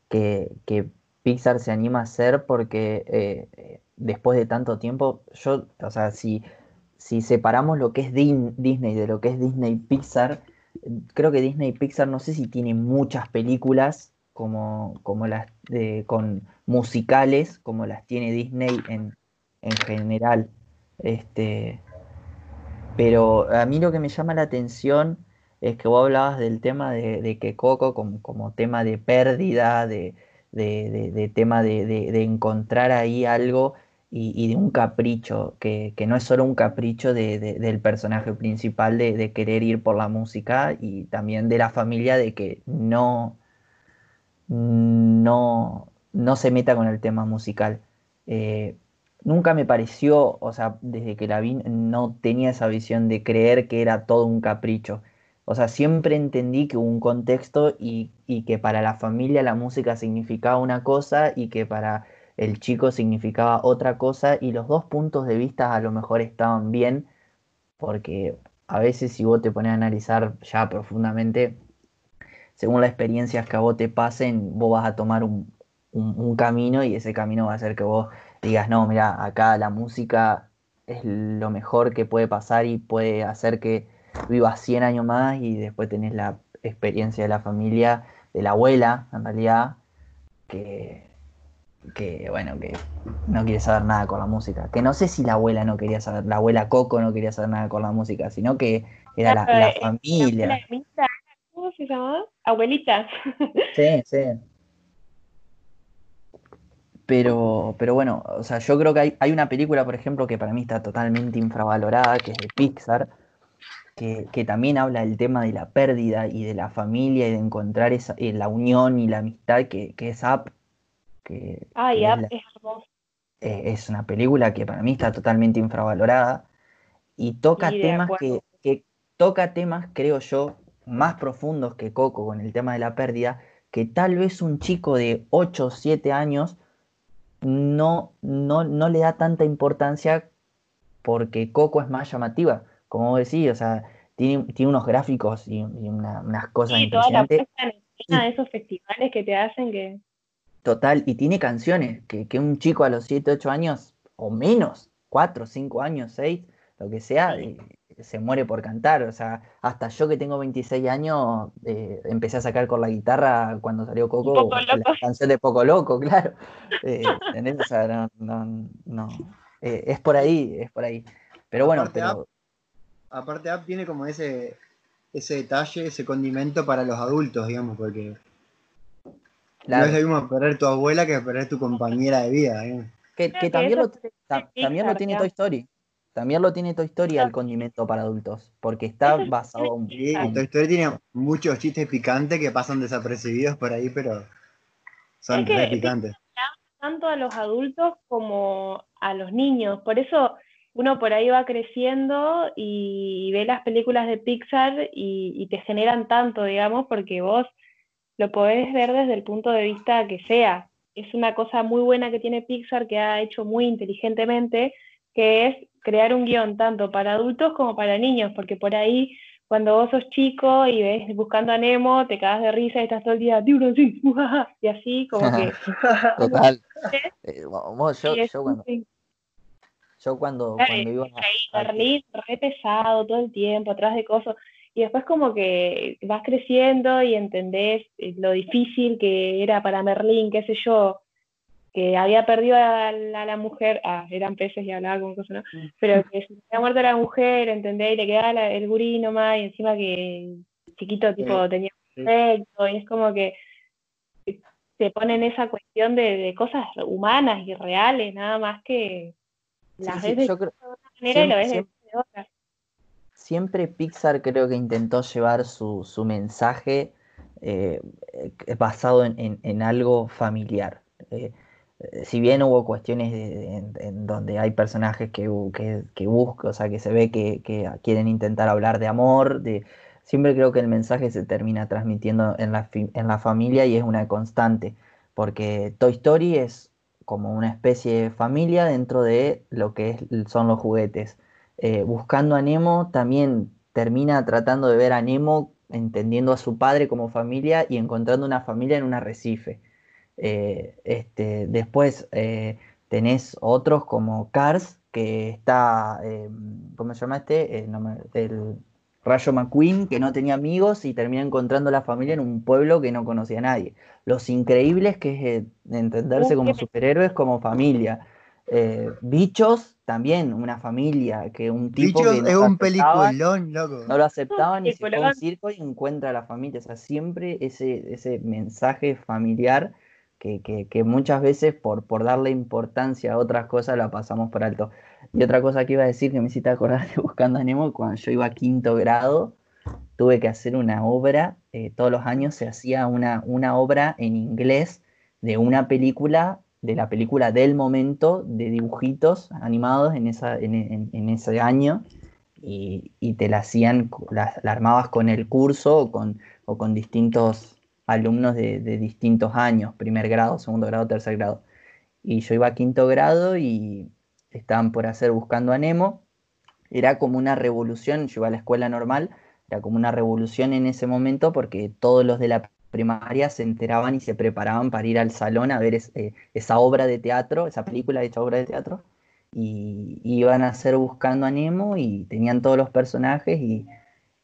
que, que Pixar se anima a hacer porque eh, eh, después de tanto tiempo, yo, o sea, si, si separamos lo que es Disney de lo que es Disney Pixar, eh, creo que Disney Pixar no sé si tiene muchas películas como, como las de, con musicales como las tiene Disney en, en general. Este, pero a mí lo que me llama la atención es que vos hablabas del tema de, que Coco como, tema de pérdida, de, tema de, encontrar ahí algo y, de un capricho, que, no es solo un capricho del personaje principal de, querer ir por la música y también de la familia de que no, no, no se meta con el tema musical. Eh, nunca me pareció, o sea, desde que la vi, no tenía esa visión de creer que era todo un capricho. O sea, siempre entendí que hubo un contexto y, que para la familia la música significaba una cosa y que para el chico significaba otra cosa y los dos puntos de vista a lo mejor estaban bien porque a veces si vos te pones a analizar ya profundamente, según las experiencias que a vos te pasen, vos vas a tomar un, un camino y ese camino va a hacer que vos digas, no, mira, acá la música es lo mejor que puede pasar y puede hacer que vivas 100 años más y después tenés la experiencia de la familia, de la abuela, en realidad, que, que, bueno, que no quiere saber nada con la música. Que no sé si la abuela no quería saber, la abuela Coco no quería saber nada con la música, sino que era la, eh, familia. ¿Cómo se llamaba? Abuelita. [LAUGHS] Sí, sí. Pero, pero bueno, o sea, yo creo que hay, hay, una película, por ejemplo, que para mí está totalmente infravalorada, que es de Pixar, que, también habla del tema de la pérdida y de la familia y de encontrar esa, eh, la unión y la amistad que, es Up. Que, es, hermoso. Eh, es una película que para mí está totalmente infravalorada y toca temas que, que, toca temas, creo yo, más profundos que Coco con el tema de la pérdida, que tal vez un chico de 8 o 7 años no, no, no le da tanta importancia porque Coco es más llamativa como vos decís, o sea, tiene, tiene unos gráficos y, unas cosas sí, impresionantes. Toda la de esos festivales que te hacen que... Total, y tiene canciones que, que un chico a los 7, 8 años, o menos, 4, 5 años, 6, lo que sea, eh, se muere por cantar. O sea, hasta yo que tengo 26 años, eh, empecé a sacar con la guitarra cuando salió Coco, la canción de Poco Loco, [LAUGHS] claro. Eh, o sea, no, no, no. Es por ahí, es por ahí. Pero bueno, pero aparte App tiene como ese, ese detalle, ese condimento para los adultos, digamos, porque no es lo mismo perder tu abuela que perder tu compañera de vida. Que, también, lo, también lo tiene Toy Story. También lo tiene Toy Story el condimento para adultos, porque está basado en... Sí, Toy Story tiene muchos chistes picantes que pasan desapercibidos por ahí, pero son re picantes. Tanto a los adultos como a los niños. Por eso uno por ahí va creciendo y ve las películas de Pixar y, te generan tanto, digamos, porque vos lo podés ver desde el punto de vista que sea. Es una cosa muy buena que tiene Pixar que ha hecho muy inteligentemente, que es crear un guion tanto para adultos como para niños, porque por ahí cuando vos sos chico y ves buscando a Nemo, te cagas de risa y estás todo el día, [LAUGHS] y así como que... [LAUGHS] Total. [LAUGHS] Eh, yo, yo cuando, cuando iba a, Berlín, re pesado todo el tiempo, atrás de cosas. Y después como que vas creciendo y entendés eh, lo difícil que era para Merlín, qué sé yo, que había perdido a la, mujer, ah, eran peces y hablaba con cosas, ¿no? Pero que se había muerto la mujer, ¿entendés? Y le quedaba el gurí nomás, y encima que chiquito tipo tenía un efecto, y es como que se pone en esa cuestión de, de cosas humanas y reales, nada más que siempre, Pixar creo que intentó llevar su, mensaje eh, eh, basado en, algo familiar. Eh, si bien hubo cuestiones en, donde hay personajes que, que, buscan, o sea, que se ve que, quieren intentar hablar de amor, de, siempre creo que el mensaje se termina transmitiendo en la, en la familia y es una constante, porque Toy Story es como una especie de familia dentro de lo que son los juguetes. Eh, buscando a Nemo también termina tratando de ver a Nemo entendiendo a su padre como familia y encontrando una familia en un arrecife. Eh, este, después eh, tenés otros como Cars, que está, ¿cómo se llama este? el Rayo McQueen, que no tenía amigos y termina encontrando la familia en un pueblo que no conocía a nadie. Los increíbles, que es entenderse como superhéroes, como familia. Eh, Bichos, también, una familia, que un tipo Bichos que no es lo un aceptaban, peliculón, loco. no lo aceptaban y se fue a un circo y encuentra a la familia. O sea, siempre ese, ese mensaje familiar que, que- que muchas veces por, por darle importancia a otras cosas la pasamos por alto. Y otra cosa que iba a decir que me hiciste acordar de Buscando a Nemo, cuando yo iba a quinto grado, tuve que hacer una obra, eh, todos los años se hacía una, una obra en inglés de una película, de la película del momento, de dibujitos animados en, esa, en, ese año, y, y te la hacían, la armabas con el curso o con, o con distintos alumnos de, de distintos años, primer grado, segundo grado, tercer grado. Y yo iba a quinto grado y estaban por hacer Buscando a Nemo. Era como una revolución, yo iba a la escuela normal, era como una revolución en ese momento porque todos los de la primaria se enteraban y se preparaban para ir al salón a ver es- eh, esa obra de teatro, esa película hecha obra de teatro, y iban a hacer Buscando a Nemo y tenían todos los personajes y,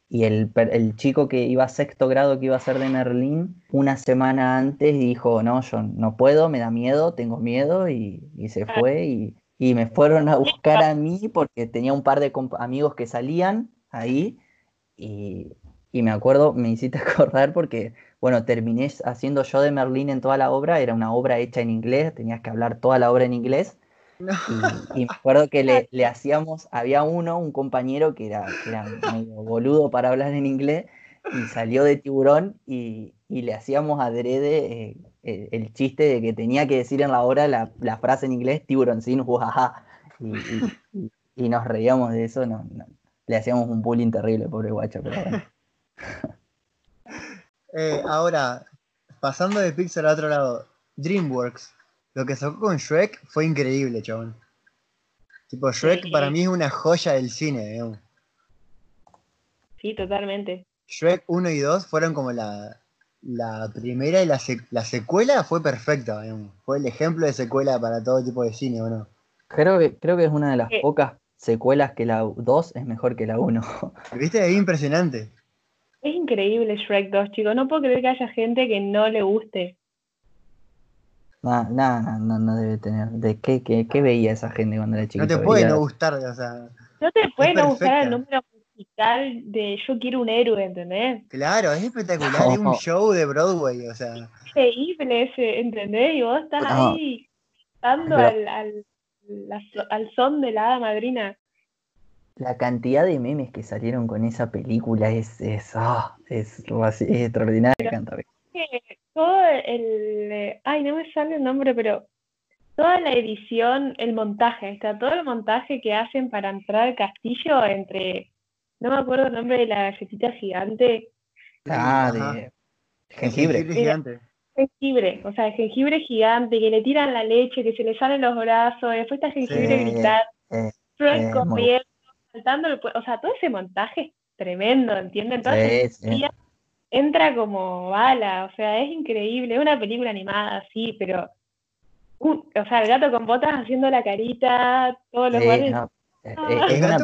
y el, chico que iba a sexto grado que iba a ser de Merlín, una semana antes dijo, no, yo no puedo, me da miedo, tengo miedo y, y se fue y, y me fueron a buscar a mí porque tenía un par de amigos que salían ahí y, y me acuerdo, me hiciste [LAUGHS] acordar porque, bueno, terminé haciendo yo de Merlín en toda la obra, era una obra hecha en inglés, tenías que hablar toda la obra en inglés. No. Y, y me [LAUGHS] acuerdo que le, le hacíamos, había uno, un compañero que era, que era medio boludo para hablar en inglés, y salió de tiburón y, y le hacíamos adrede eh, el, el chiste de que tenía que decir en la obra la, la frase en inglés, tiburón sin jujaja. Y, y- y- y nos reíamos de eso, no, no- le hacíamos un bullying terrible, pobre guacho, pero bueno. [LAUGHS] Eh, ahora, pasando de Pixar a otro lado, DreamWorks, lo que sacó con Shrek fue increíble, chabón. Tipo, Shrek Sí. para mí es una joya del cine, digamos. Sí, totalmente. Shrek 1 y 2 fueron como la, la primera y la, sec- la secuela fue perfecta, digamos. Fue el ejemplo de secuela para todo tipo de cine, ¿o no? Creo que, creo que es una de las Eh. pocas secuelas que la 2 es mejor que la 1. ¿Viste? Es impresionante. Es increíble Shrek 2, chicos. No puedo creer que haya gente que no le guste. No, no, no, no, no debe tener. ¿De qué, qué, qué veía esa gente cuando era chiquito? No te puede Veía- no gustar, o sea, No te puede no gustar el número musical de Yo quiero un héroe, ¿entendés? claro, es espectacular, es un show de Broadway, o sea, Increíble ese, ¿entendés? Y vos estás No. ahí cantando Pero- al, al, al son de la hada madrina. La cantidad de memes que salieron con esa película es, es, ah, es, es extraordinaria. canta. que todo el. eh, Ay, no me sale el nombre, pero toda la edición, el montaje, está, todo el montaje que hacen para entrar al castillo entre. No me acuerdo el nombre de la galletita gigante. Ah, de jengibre. gigante. Jengibre, o sea, el jengibre gigante, que le tiran la leche, que se le salen los brazos, después está jengibre Sí, gritando, eh, eh, saltando, el o sea, todo ese montaje es tremendo, ¿entienden? Esa Sí, sí. entra como bala, o sea, es increíble, es una película animada, sí, pero, un- o sea, el gato con botas haciendo la carita, todos los Sí, guardias, no, eh, Ah. El es una-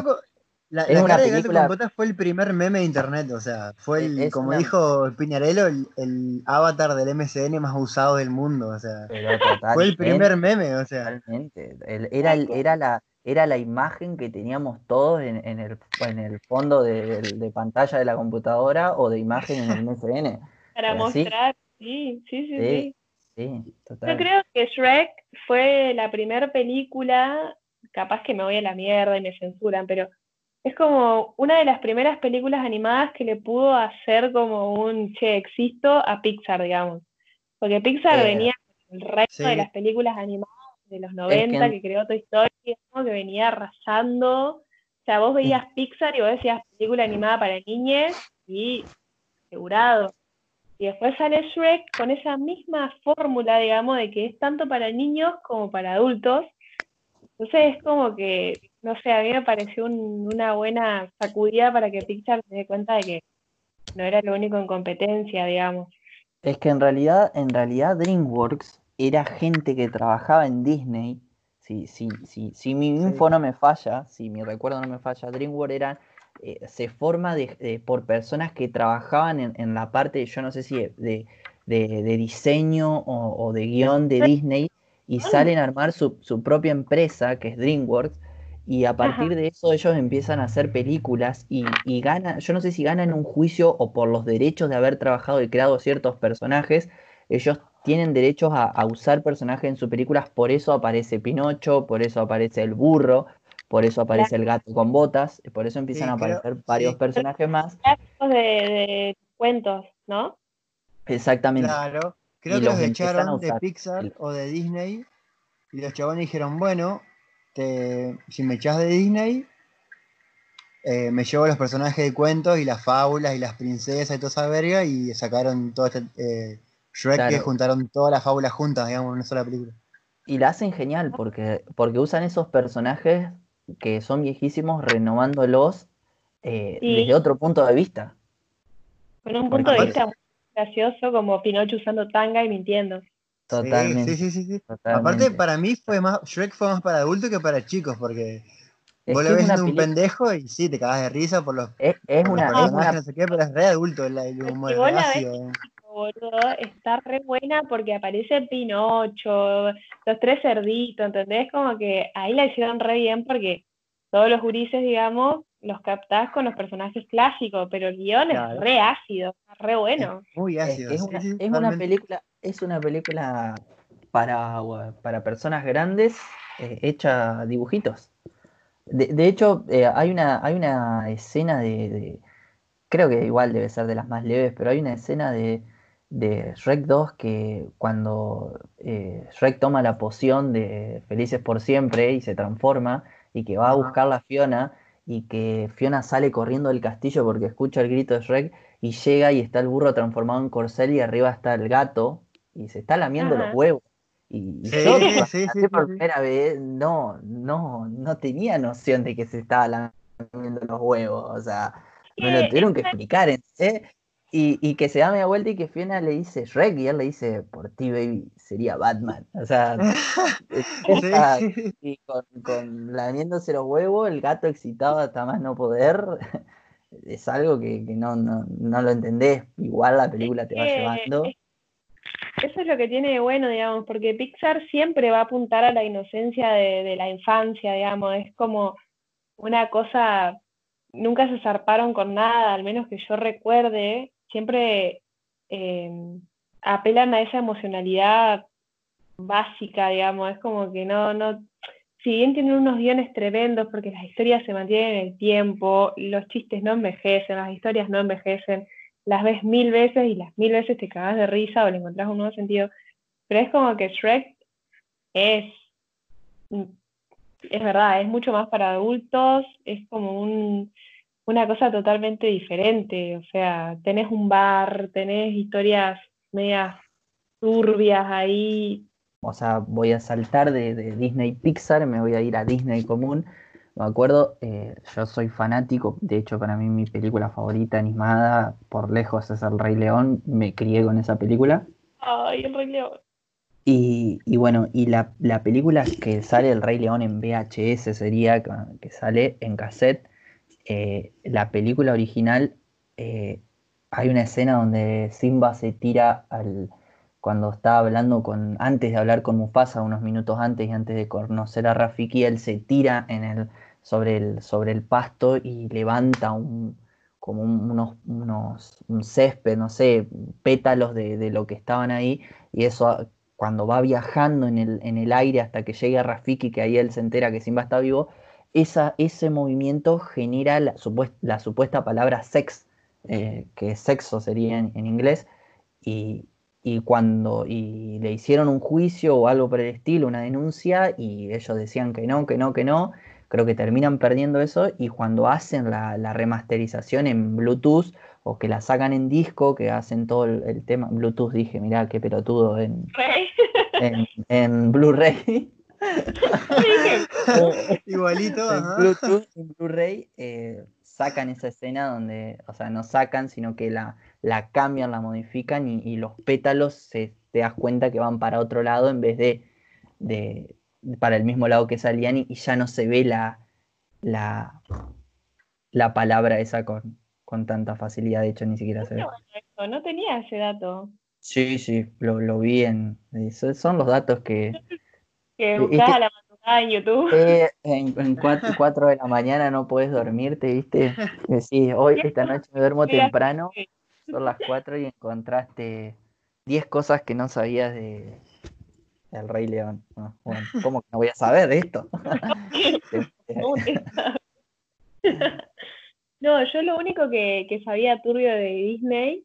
la, es la cara de gato con botas fue el primer meme de internet, o sea, fue el, Es como una- dijo Piñarello, el, el avatar del MCN más usado del mundo, o sea, pero fue el primer meme, o sea, totalmente. El- era, el- era, la, era la imagen que teníamos todos en, en el, en el fondo de, de- de pantalla de la computadora o de imagen en el MSN. [LAUGHS] para pero mostrar, sí, sí, sí, Sí, sí. Sí, Yo total. creo que Shrek fue la primera película, capaz que me voy a la mierda y me censuran, pero es como una de las primeras películas animadas que le pudo hacer como un che, existo a Pixar, digamos. Porque Pixar Eh, venía con el resto de las películas animadas de los 90 que- que, creó Toy Story, que venía arrasando. O sea, vos veías Pixar y vos decías película animada para niñes y asegurado. Y después sale Shrek con esa misma fórmula, digamos, de que es tanto para niños como para adultos. Entonces es como que, no sé, a mí me pareció un- una buena sacudida para que Pixar se dé cuenta de que no era lo único en competencia, digamos. Es que en realidad, en realidad DreamWorks era gente que trabajaba en Disney. Si, si, si, si mi info no me falla, si mi recuerdo no me falla, DreamWorks era, eh, se forma de, de- por personas que trabajaban en, en la parte, yo no sé si de, de, diseño o, o de guion de Disney, y salen a armar su, su propia empresa, que es DreamWorks, y a partir de eso ellos empiezan a hacer películas y, y ganan, yo no sé si ganan un juicio o por los derechos de haber trabajado y creado ciertos personajes, ellos tienen derechos a, usar personajes en sus películas, por eso aparece Pinocho, por eso aparece el burro, por eso aparece el gato con botas, por eso empiezan a aparecer varios personajes más. De, de, cuentos, ¿no? Exactamente. Claro, creo que los, echaron de Pixar o de Disney y los chabones dijeron, bueno, si me echas de Disney, eh, me llevo los personajes de cuentos y las fábulas y las princesas y toda esa verga y sacaron todo este eh, Shrek que juntaron todas las fábulas juntas, digamos, en una sola película. Y la hacen genial porque, porque usan esos personajes que son viejísimos renovándolos eh, desde otro punto de vista. Con un punto de vista muy gracioso como Pinocho usando tanga y mintiendo. Totalmente. Sí, sí, sí. Aparte, para mí fue más, Shrek fue más para adultos que para chicos, porque vos lo ves siendo un pendejo y sí, te cagas de risa por los, es, una, no sé qué, pero es re adulto el, el está re buena porque aparece Pinocho, los tres cerditos, ¿entendés? Como que ahí la hicieron re bien porque todos los gurises, digamos, los captás con los personajes clásicos, pero el guion es re ácido, re bueno. muy ácido. Es, una, película, es una película para, para personas grandes eh, hecha dibujitos. De, hecho, eh, hay, una, hay una escena de, Creo que igual debe ser de las más leves, pero hay una escena de, de Shrek 2 que cuando eh, Shrek toma la poción de Felices por Siempre y se transforma y que va a buscar la Fiona y que Fiona sale corriendo del castillo porque escucha el grito de Shrek y llega y está el burro transformado en corcel y arriba está el gato y se está lamiendo los huevos. Y, yo por primera vez no, no, no tenía noción de que se estaba lamiendo los huevos. O sea, me lo tuvieron que explicar. ¿eh? Y, y, que se da media vuelta y que Fiona le dice Shrek y él le dice, por ti, baby, sería Batman. O sea, [LAUGHS] y con, con, lamiéndose los huevos, el gato excitado hasta más no poder, [LAUGHS] es algo que, que no, no, no, lo entendés. Igual la película te va llevando. Eso es lo que tiene de bueno, digamos, porque Pixar siempre va a apuntar a la inocencia de, de la infancia, digamos, es como una cosa nunca se zarparon con nada, al menos que yo recuerde, siempre em, apelan a esa emocionalidad básica, digamos, es como que no, no, si bien tienen unos guiones tremendos porque las historias se mantienen en el tiempo, los chistes no envejecen, las historias no envejecen, las ves mil veces y las mil veces te cagas de risa o le encontrás un nuevo sentido, pero es como que Shrek es, es verdad, es mucho más para adultos, es como un, una cosa totalmente diferente. O sea, tenés un bar, tenés historias medias turbias ahí. O sea, voy a saltar de, Disney Pixar, me voy a ir a Disney común. Me acuerdo, eh, yo soy fanático, de hecho para mí mi película favorita animada por lejos es El Rey León, me crié con esa película. Ay, El Rey León. Y, y bueno, y la, la, película que sale El Rey León en VHS sería, que sale en cassette, eh, la película original eh, hay una escena donde Simba se tira al cuando está hablando con antes de hablar con Mufasa unos minutos antes y antes de conocer a Rafiki él se tira en el sobre el sobre el pasto y levanta un como unos, unos un césped no sé pétalos de, de, lo que estaban ahí y eso cuando va viajando en el, en el aire hasta que llegue a Rafiki que ahí él se entera que Simba está vivo ese movimiento genera la, supuesta, palabra sex, eh, que sexo sería en, inglés, y, cuando y le hicieron un juicio o algo por el estilo, una denuncia, y ellos decían que no, que no, que no, creo que terminan perdiendo eso, y cuando hacen la, remasterización en Bluetooth, o que la sacan en disco, que hacen todo el, tema, Bluetooth dije, mirá qué pelotudo en, en, en Blu-ray. Igualito, en Bluetooth, en Blu-ray, eh, sacan esa escena donde, o sea, no sacan, sino que la, la cambian, la modifican y, los pétalos se, te das cuenta que van para otro lado en vez de, de para el mismo lado que salían y, ya no se ve la, la, la palabra esa con, con tanta facilidad, de hecho ni siquiera se ve. No tenía ese dato. Sí, sí, lo, lo vi en... Son los datos que, Que buscás a la madrugada en YouTube. Eh, en, 4, [LAUGHS] de la mañana no puedes dormirte, ¿viste? Sí, hoy, esta noche me duermo temprano, son las 4 y encontraste 10 cosas que no sabías de El Rey León. Ah, bueno, ¿cómo que no voy a saber de esto? [LAUGHS] no, yo lo único que, que sabía turbio de Disney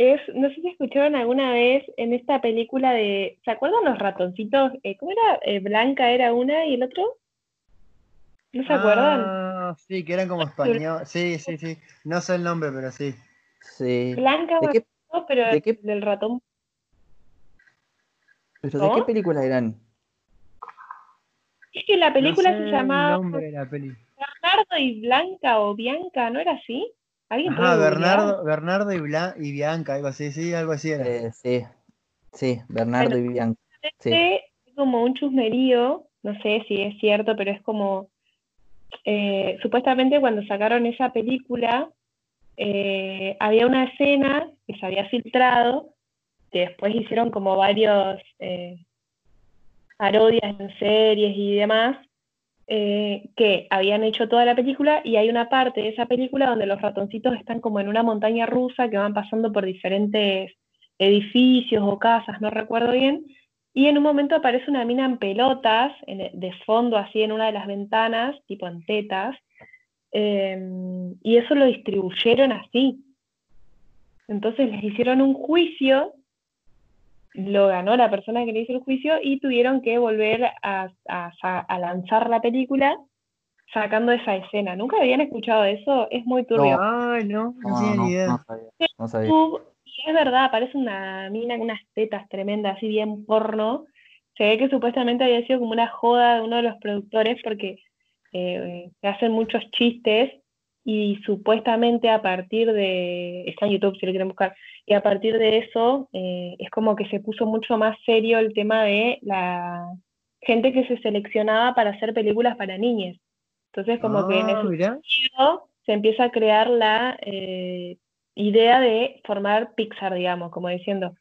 es, no sé si escucharon alguna vez en esta película de, ¿se acuerdan los ratoncitos? Eh, ¿Cómo era? Eh, Blanca era una y el otro. ¿No se acuerdan? Ah, sí, que eran como español. Sí, sí, sí. No sé el nombre, pero sí. Sí. Blanca, ¿De qué, pero ¿de qué? del ratón. ¿Pero de qué película eran? Es que la película se llamaba Bernardo y Blanca o Bianca, ¿no era así? Ah, Bernardo, Bernardo y, y, Bianca, algo así, sí, algo así era. Eh, sí, sí, Bernardo y Bianca. Es como un chusmerío, no sé si es cierto, pero es como, eh, supuestamente cuando sacaron esa película, eh, había una escena que se había filtrado, que después hicieron como varios parodias en series y demás, eh, que habían hecho toda la película y hay una parte de esa película donde los ratoncitos están como en una montaña rusa que van pasando por diferentes edificios o casas, no recuerdo bien, y en un momento aparece una mina en pelotas, de fondo así en una de las ventanas, tipo en tetas, em, y eso lo distribuyeron así. Entonces les hicieron un juicio lo ganó la persona que le hizo el juicio y tuvieron que volver a, lanzar la película sacando esa escena. ¿Nunca habían escuchado eso? Es muy turbio. No, Ay, no, no, no, ni idea. No sabía, es verdad, aparece una mina con unas tetas tremendas, así bien porno. Se ve que supuestamente había sido como una joda de uno de los productores porque eh, se hacen muchos chistes y supuestamente a partir de, está en YouTube si lo quieren buscar, y a partir de eso eh, es como que se puso mucho más serio el tema de la gente que se seleccionaba para hacer películas para niñas. Entonces como que en ese ah, sentido se empieza a crear la eh, idea de formar Pixar, digamos, como diciendo,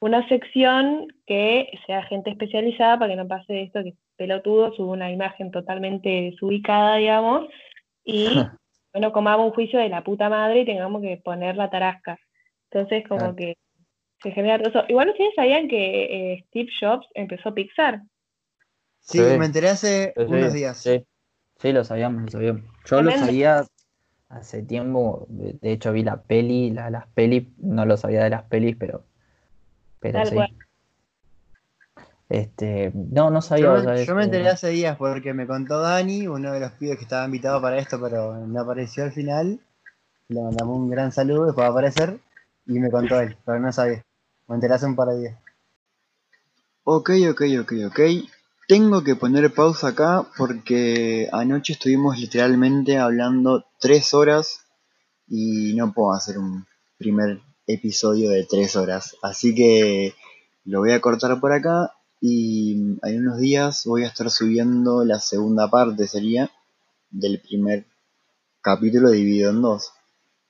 una sección que sea gente especializada para que no pase esto que pelotudo sube una imagen totalmente desubicada, digamos, y [LAUGHS] bueno, comamos un juicio de la puta madre y tengamos que poner la tarasca. Entonces, como que se genera todo eso. Igual ustedes sabían que eh, Steve Jobs empezó Pixar. Sí, me enteré hace unos días. Sí. sí, lo sabíamos, lo sabíamos. Yo lo sabía hace tiempo, de hecho vi la peli, las pelis, no lo sabía de las pelis, pero, pero sí. Este, no, no sabía. Yo, me enteré hace días porque me contó Dani, uno de los pibes que estaba invitado para esto, pero no apareció al final. Le mandamos un gran saludo después de aparecer y me contó él, pero no sabía. Me enteré hace un par de días. Ok, ok, ok, ok. Tengo que poner pausa acá porque anoche estuvimos literalmente hablando tres horas y no puedo hacer un primer episodio de tres horas. Así que lo voy a cortar por acá y en unos días voy a estar subiendo la segunda parte, sería, del primer capítulo dividido en dos.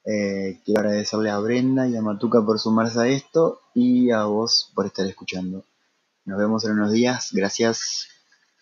Eh, quiero agradecerle a Brenda y a Matuca por sumarse a esto y a vos por estar escuchando. Nos vemos en unos días. Gracias.